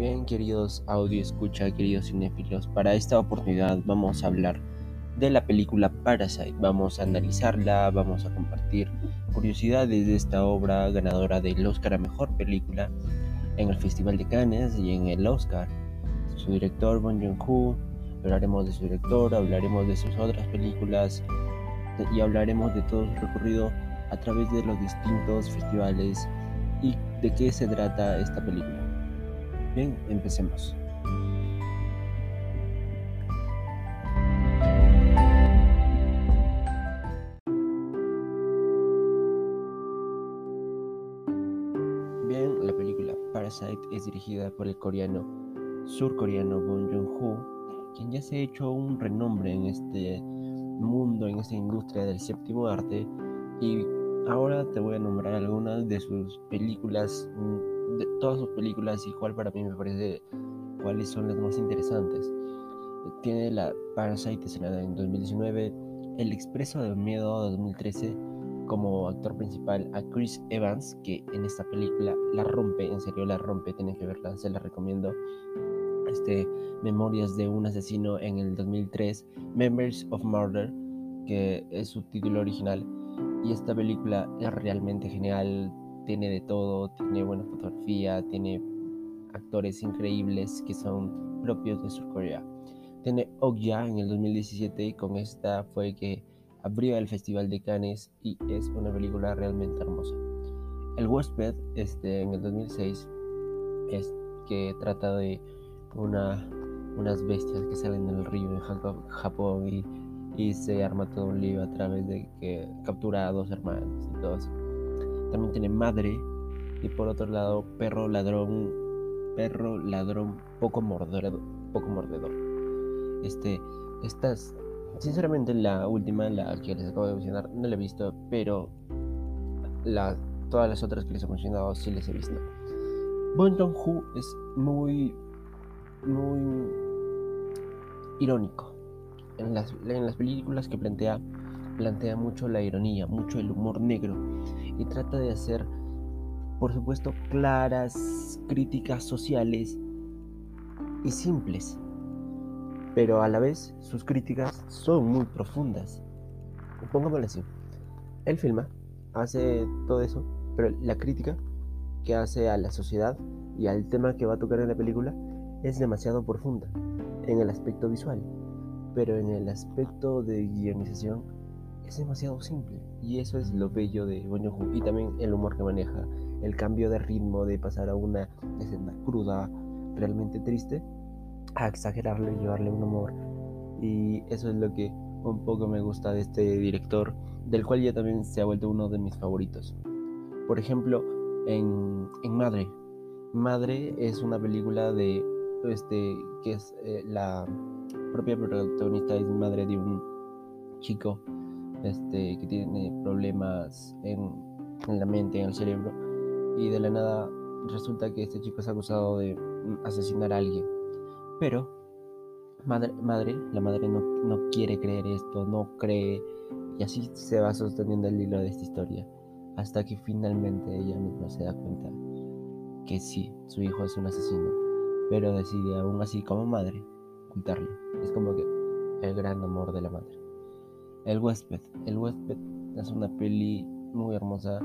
Bien, queridos audio escucha, queridos cinéfilos, para esta oportunidad vamos a hablar de la película Parasite. Vamos a analizarla, vamos a compartir curiosidades de esta obra ganadora del Oscar a Mejor Película en el Festival de Cannes y en el Oscar. Su director, Bong Joon-ho, hablaremos de su director, hablaremos de sus otras películas y hablaremos de todo su recorrido a través de los distintos festivales y de qué se trata esta película. Empecemos. Bien, la película Parasite es dirigida por el coreano surcoreano Bong Joon-ho, quien ya se ha hecho un renombre en este mundo, en esta industria del séptimo arte y ahora te voy a nombrar algunas de sus películas de todas sus películas y cuál para mí me parece cuáles son las más interesantes. Tiene la Parasite en 2019, El Expreso del Miedo 2013 como actor principal a Chris Evans, que en esta película la rompe, en serio la rompe, tienen que verla, se la recomiendo. Este, Memorias de un asesino en el 2003, Members of Murder, que es su título original. Y esta película es realmente genial, tiene de todo, tiene buena fotografía, tiene actores increíbles que son propios de Surcorea. Tiene Okja en el 2017 y con esta fue que abrió el Festival de Cannes y es una película realmente hermosa. El Huésped este, en el 2006 es que trata de una, unas bestias que salen del río en Japón y, y se arma todo un lío a través de que captura a dos hermanos y todo eso. También tiene Madre. Y por otro lado, Perro Ladrón. Perro Ladrón poco mordedor. Poco mordedor. Este. Estas. Sinceramente la última, la que les acabo de mencionar, no la he visto. Pero todas las otras que les he mencionado sí les he visto. Bon Joon-ho es muy. Muy. Irónico. En las, en las películas que plantea plantea mucho la ironía, mucho el humor negro y trata de hacer, por supuesto, claras críticas sociales y simples. Pero a la vez sus críticas son muy profundas. Pongámoslo así. Él filma, hace todo eso, pero la crítica que hace a la sociedad y al tema que va a tocar en la película es demasiado profunda en el aspecto visual, pero en el aspecto de guionización es demasiado simple. Y eso es lo bello de Bon Y también el humor que maneja, el cambio de ritmo de pasar a una escena cruda, realmente triste, a exagerarlo y llevarle un humor. Y eso es lo que un poco me gusta de este director, del cual ya también se ha vuelto uno de mis favoritos. Por ejemplo, en, en Madre. Madre es una película de este que es eh, la propia protagonista es madre de un chico este, que tiene problemas en, la mente, en el cerebro, y de la nada resulta que este chico es acusado de asesinar a alguien. Pero madre, madre la madre no, no quiere creer esto, no cree, y así se va sosteniendo el hilo de esta historia, hasta que finalmente ella misma se da cuenta que sí, su hijo es un asesino, pero decide aún así como madre ocultarlo. Es como que el gran amor de la madre. El huésped. El huésped es una peli muy hermosa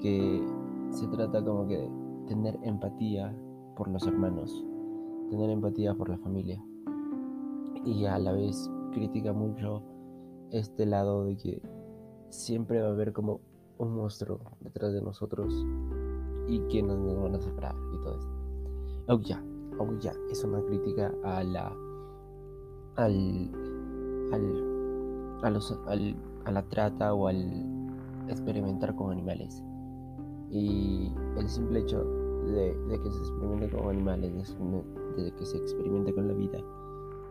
que se trata como que de tener empatía por los hermanos, tener empatía por la familia y a la vez critica mucho este lado de que siempre va a haber como un monstruo detrás de nosotros y que nos, van a separar y todo esto. Oh ya, oh ya, es una crítica a la al al a, los, a la trata o al experimentar con animales. Y el simple hecho de, que se experimente con animales, de, que se experimente con la vida,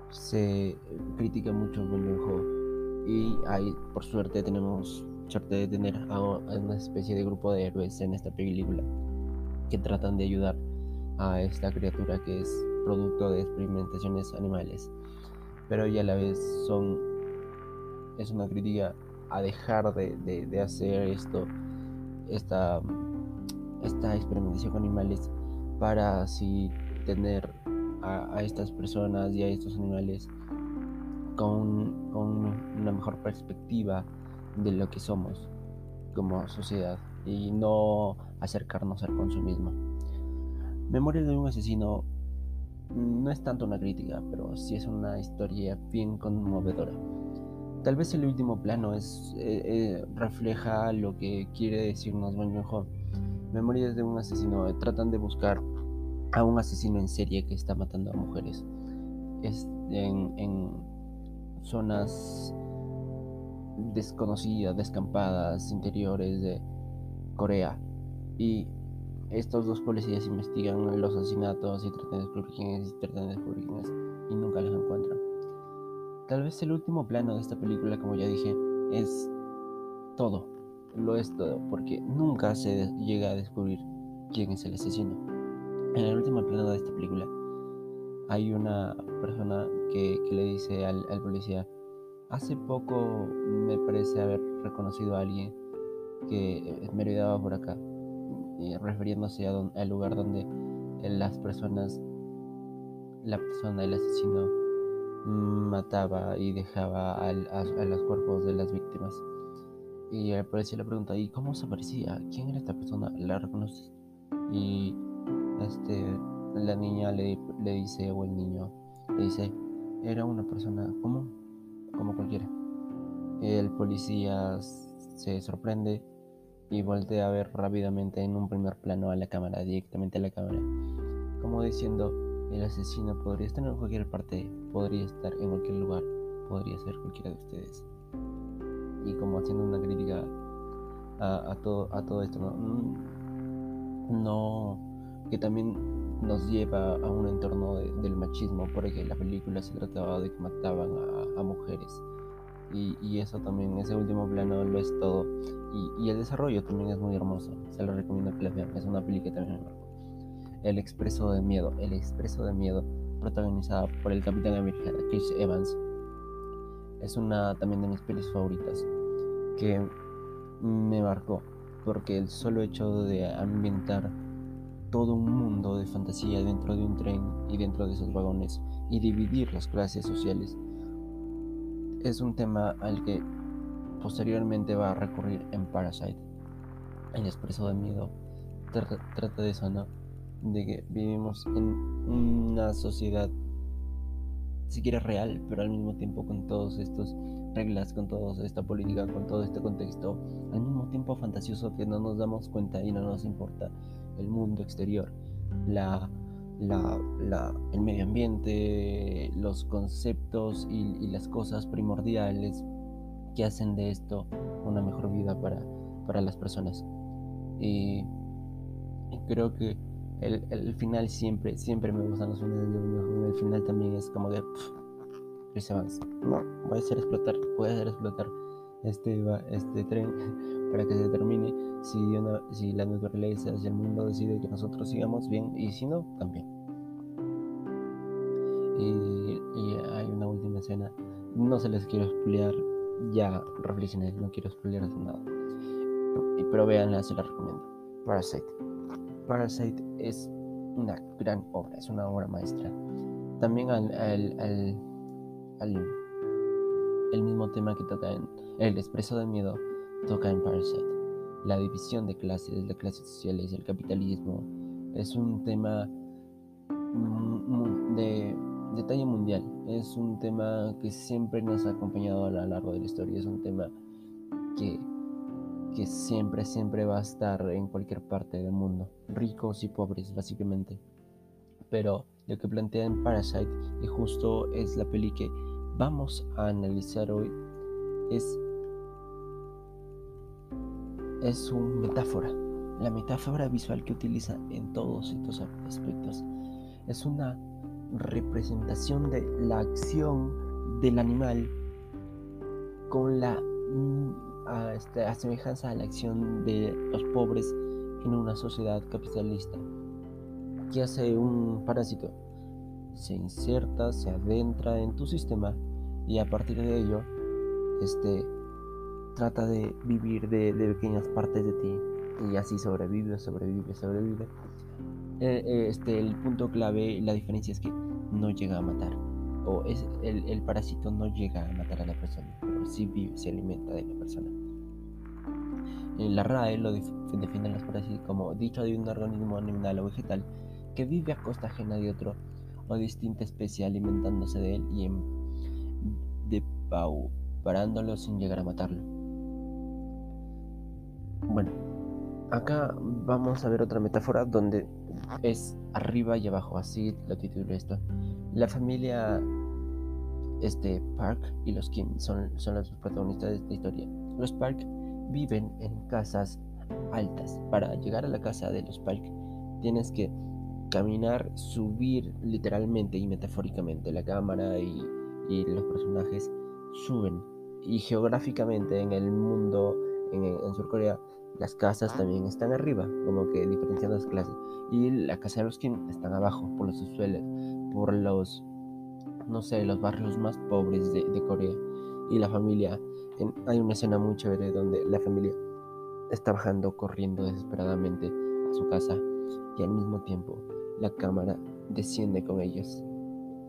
se critica mucho en Y ahí, por suerte, tenemos suerte de tener a una especie de grupo de héroes en esta película que tratan de ayudar a esta criatura que es producto de experimentaciones animales, pero y a la vez son es una crítica a dejar de, hacer esto, esta, esta experimentación con animales para así tener a, estas personas y a estos animales con, con, una mejor perspectiva de lo que somos como sociedad y no acercarnos al consumismo. Memoria de un asesino no es tanto una crítica, pero sí es una historia bien conmovedora. Tal vez el último plano es, eh, eh, refleja lo que quiere decirnos Bong Joon-ho. Memorias de un asesino eh, tratan de buscar a un asesino en serie que está matando a mujeres es en, zonas desconocidas, descampadas, interiores de Corea. Y estos dos policías investigan los asesinatos y tratan de descubrir quién es y tratan de descubrir y nunca los encuentran. Tal vez el último plano de esta película, como ya dije, es todo. Lo es todo, porque nunca se llega a descubrir quién es el asesino. En el último plano de esta película hay una persona que, le dice al, policía, hace poco me parece haber reconocido a alguien que me olvidaba por acá, refiriéndose al lugar donde las personas, la persona, el asesino, mataba y dejaba a, los cuerpos de las víctimas. Y el policía le pregunta, ¿y cómo se aparecía? ¿Quién era esta persona? ¿La reconoces? Y este, la niña le, le dice, o el niño le dice, era una persona común, como cualquiera. El policía se sorprende y voltea a ver rápidamente en un primer plano a la cámara, directamente a la cámara, como diciendo, el asesino podría estar en cualquier parte, podría estar en cualquier lugar, podría ser cualquiera de ustedes. Y como haciendo una crítica a, todo, esto, mm, ¿no? que también nos lleva a un entorno del machismo, porque la película se trataba de que mataban a, mujeres. Y, eso también, ese último plano lo es todo. Y, el desarrollo también es muy hermoso. Se lo recomiendo que la vean. Es una película que también me el Expreso de Miedo. El Expreso de Miedo, protagonizada por el Capitán América, Chris Evans. Es una también de mis pelis favoritas que me marcó porque el solo hecho de ambientar todo un mundo de fantasía dentro de un tren y dentro de esos vagones y dividir las clases sociales es un tema al que posteriormente va a recurrir en Parasite. El expreso de miedo trata de eso, ¿no? De que vivimos en una sociedad siquiera real, pero al mismo tiempo con todos estos reglas, con toda esta política, con todo este contexto, al mismo tiempo fantasioso que no nos damos cuenta y no nos importa el mundo exterior, la, la, el medio ambiente, los conceptos y, las cosas primordiales que hacen de esto una mejor vida para, para las personas. y creo que el, final siempre, siempre me gustan los finales de El final también es como de Chris Evans. No, voy a hacer explotar, voy a hacer explotar este, este tren para que se termine. Si, si la naturaleza, si el mundo decide que nosotros sigamos bien, y si no, también. Y, hay una última escena. No se les quiero explicar, ya reflexioné, no quiero explicar nada. Pero véanla, se la recomiendo. Parasite. Parasite es una gran obra, es una obra maestra. También al, el mismo tema que toca en El expreso del miedo, toca en Parasite. La división de clases, de clases sociales, el capitalismo, es un tema de, de talla mundial. Es un tema que siempre nos ha acompañado a lo largo de la historia. Es un tema que que siempre, siempre va a estar en cualquier parte del mundo, ricos y pobres básicamente. Pero lo que plantea en Parasite, y justo es la peli que vamos a analizar hoy, es, es una metáfora, la metáfora visual que utiliza en todos estos aspectos. Es una representación de la acción del animal con la a, este, a semejanza a la acción de los pobres en una sociedad capitalista. ¿Qué hace un parásito? Se inserta, se adentra en tu sistema y a partir de ello este, trata de vivir de, pequeñas partes de ti y así sobrevive, sobrevive, sobrevive. eh, este, el punto clave, la diferencia es que no llega a matar. O es, el, el parásito no llega a matar a la persona, pero sí vive, se alimenta de la persona. La RAE lo define los parásitos como dicho de un organismo animal o vegetal que vive a costa ajena de otro o distinta especie alimentándose de él y en, depauperándolo sin llegar a matarlo. Bueno, acá vamos a ver otra metáfora donde es arriba y abajo, así lo titulo esto. La familia este, Park y los Kim son, son los protagonistas de esta historia. Los Park viven en casas altas. Para llegar a la casa de los Park tienes que caminar, subir literalmente y metafóricamente. La cámara y, los personajes suben. Y geográficamente en el mundo, en, en Surcorea, las casas también están arriba, como que diferenciando las clases. Y la casa de los Kim están abajo, por los suelos, por los, no sé, los barrios más pobres de, Corea. Y la familia, hay una escena muy chévere donde la familia está bajando, corriendo desesperadamente a su casa y al mismo tiempo la cámara desciende con ellos.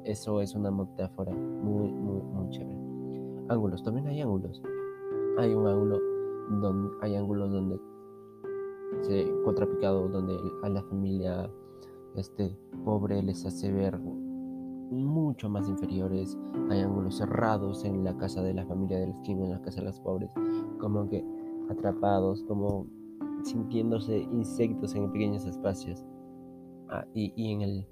Eso es una metáfora muy, muy, muy chévere. Ángulos, también hay ángulos. Hay un ángulo donde hay ángulos donde se contrapicado donde a la familia este pobre les hace ver mucho más inferiores hay ángulos cerrados en la casa de la familia de los Kim en la casa de los pobres como que atrapados como sintiéndose insectos en pequeños espacios. Ah, y, y en el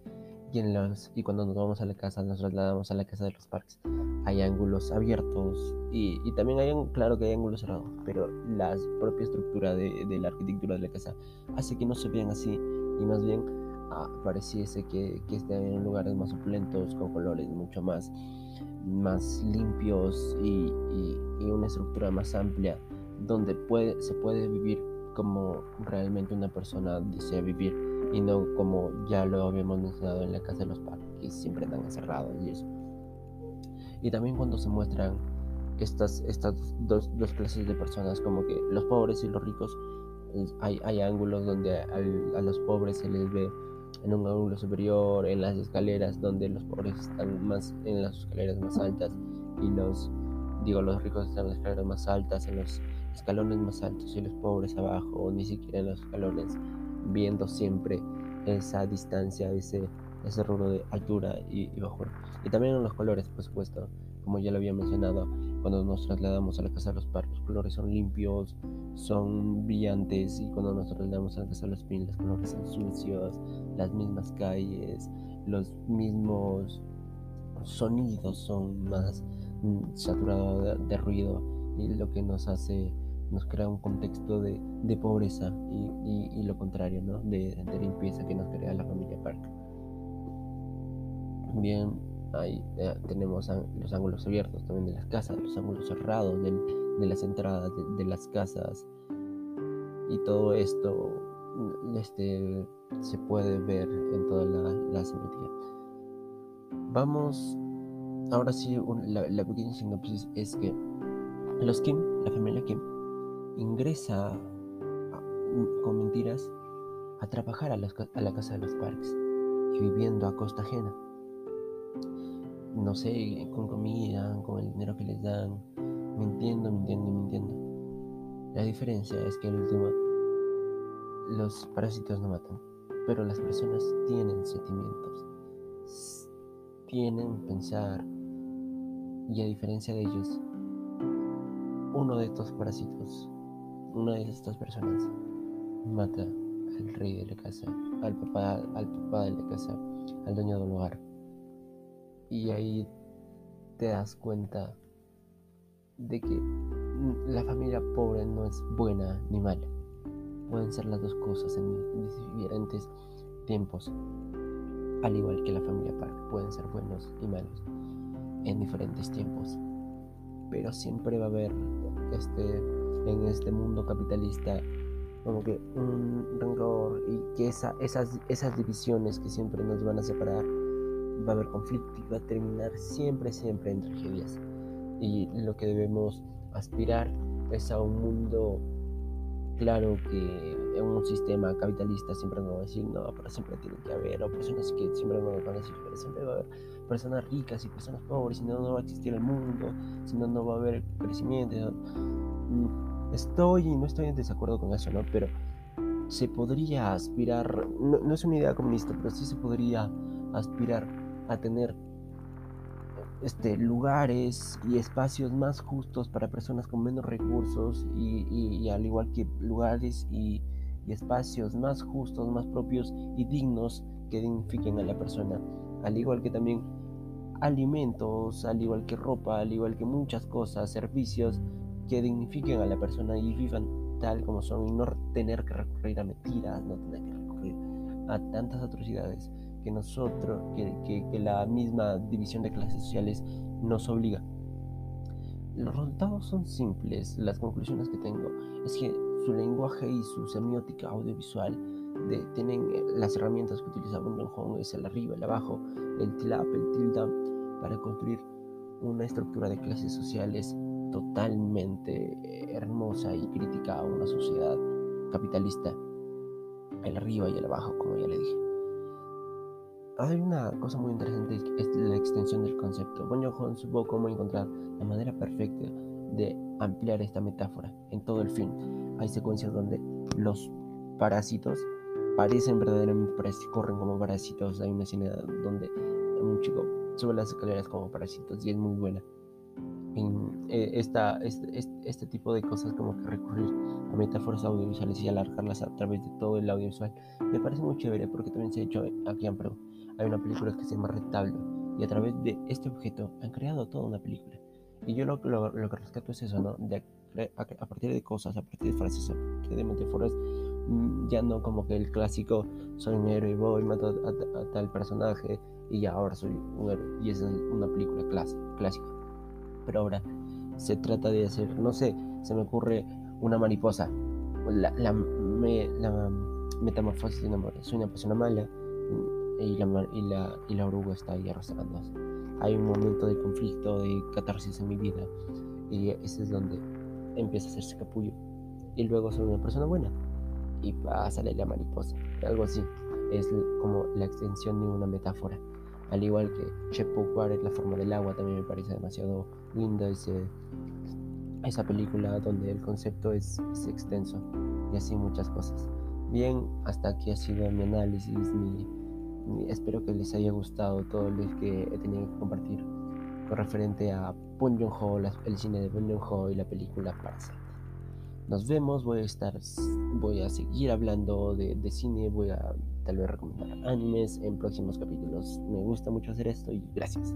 y, en los, y cuando nos vamos a la casa, nos trasladamos a la casa de los parques, hay ángulos abiertos y, y también hay, claro que hay ángulos cerrados, pero la propia estructura de, de, la arquitectura de la casa hace que no se vean así y más bien ah, pareciese que, que estén en lugares más opulentos, con colores mucho más, más limpios y, y, y una estructura más amplia donde puede, se puede vivir como realmente una persona desea vivir y no como ya lo habíamos mencionado en la casa de los padres, que siempre están encerrados y eso. Y también cuando se muestran estas, estas dos, dos clases de personas, como que los pobres y los ricos, hay, hay ángulos donde a los pobres se les ve en un ángulo superior, en las escaleras, donde los pobres están más en las escaleras más altas y los, digo, los ricos están en las escaleras más altas, en los escalones más altos y los pobres abajo, o ni siquiera en los escalones viendo siempre esa distancia, ese, ese rubro de altura y, y Y también en los colores, por supuesto, como ya lo había mencionado, cuando nos trasladamos a la casa de los parques, los colores son limpios, son brillantes, y cuando nos trasladamos a la casa de los pin, los colores son sucios, las mismas calles, los mismos sonidos son más mm, saturados de ruido, y lo que nos hace nos crea un contexto de, de pobreza y, y, lo contrario, ¿no? De, de, limpieza que nos crea la familia Park. Bien, ahí eh, tenemos los ángulos abiertos también de las casas, los ángulos cerrados de, de las entradas de, las casas y todo esto este, se puede ver en toda la, la. Vamos, ahora sí, la, pequeña sinopsis es que los Kim, la familia Kim, ingresa con mentiras a trabajar a, la casa de los parques y viviendo a costa ajena. No sé, con comida, con el dinero que les dan, mintiendo, mintiendo mintiendo. La diferencia es que al último los parásitos no matan, pero las personas tienen sentimientos, tienen pensar y a diferencia de ellos, uno de estos parásitos una de estas personas mata al rey de la casa, al papá, al papá de la casa, al dueño del hogar. Y ahí te das cuenta de que la familia pobre no es buena ni mala. Pueden ser las dos cosas en diferentes tiempos. Al igual que la familia Park, pueden ser buenos y malos en diferentes tiempos. Pero siempre va a haber este en este mundo capitalista como que un rencor y que esa, esas, esas divisiones que siempre nos van a separar va a haber conflicto y va a terminar siempre, siempre en tragedias. Y lo que debemos aspirar es a un mundo claro que en un sistema capitalista siempre nos van a decir, no, pero siempre tiene que haber, o personas que siempre nos van a decir, pero siempre va a haber personas ricas y personas pobres, si no, no va a existir el mundo, si no, no va a haber crecimiento. Mm, estoy y no estoy en desacuerdo con eso, ¿no? Pero se podría aspirar, no, es una idea comunista, pero sí se podría aspirar a tener este, lugares y espacios más justos para personas con menos recursos y, al igual que lugares y, y, espacios más justos, más propios y dignos que dignifiquen a la persona. Al igual que también alimentos, al igual que ropa, al igual que muchas cosas, servicios que dignifiquen a la persona y vivan tal como son y no tener que recurrir a mentiras, no tener que recurrir a tantas atrocidades que nosotros, que, que, la misma división de clases sociales nos obliga. Los resultados son simples, las conclusiones que tengo es que su lenguaje y su semiótica audiovisual de, tienen eh, las herramientas que utiliza Bundon Hong, es el arriba, el abajo, el tilap, el tilde, para construir una estructura de clases sociales totalmente eh, hermosa y crítica a una sociedad capitalista, el arriba y el abajo, como ya le dije. Hay una cosa muy interesante, es la extensión del concepto. Bon Joon supo cómo encontrar la manera perfecta de ampliar esta metáfora en todo el film. Hay secuencias donde los parásitos parecen verdaderamente parásitos, corren como parásitos. Hay una escena donde un chico sube las escaleras como parásitos y es muy buena en eh, esta, este, este, tipo de cosas como que recurrir a metáforas audiovisuales y alargarlas a través de todo el audiovisual me parece muy chévere porque también se ha hecho aquí en Perú hay una película que se llama Rectable y a través de este objeto han creado toda una película. Y yo lo, lo, que rescato es eso ¿no? De, a, partir de cosas a partir de frases a partir de metáforas mm, ya no como que el clásico soy un héroe y voy mato a, tal personaje y ya ahora soy un héroe. Y esa es una película clásica. Pero ahora se trata de hacer, no sé, se me ocurre una mariposa, la, la, metamorfosis de una soy una persona mala y la, y la, y la oruga está ahí arrastrando. Hay un momento de conflicto, de catarsis en mi vida y ese es donde empieza a hacerse capullo y luego soy una persona buena y salir la mariposa, algo así, es como la extensión de una metáfora. Al igual que Chepukwar es la forma del agua, también me parece demasiado linda ese, esa película donde el concepto es, extenso y así muchas cosas. Bien, hasta aquí ha sido mi análisis, espero que les haya gustado todo lo que he tenido que compartir con referente a Bong Joon-ho, el cine de Bong Joon-ho y la película Parasite. Nos vemos, voy a estar, voy a seguir hablando de, de cine, voy a tal vez recomendar animes en próximos capítulos. Me gusta mucho hacer esto y gracias.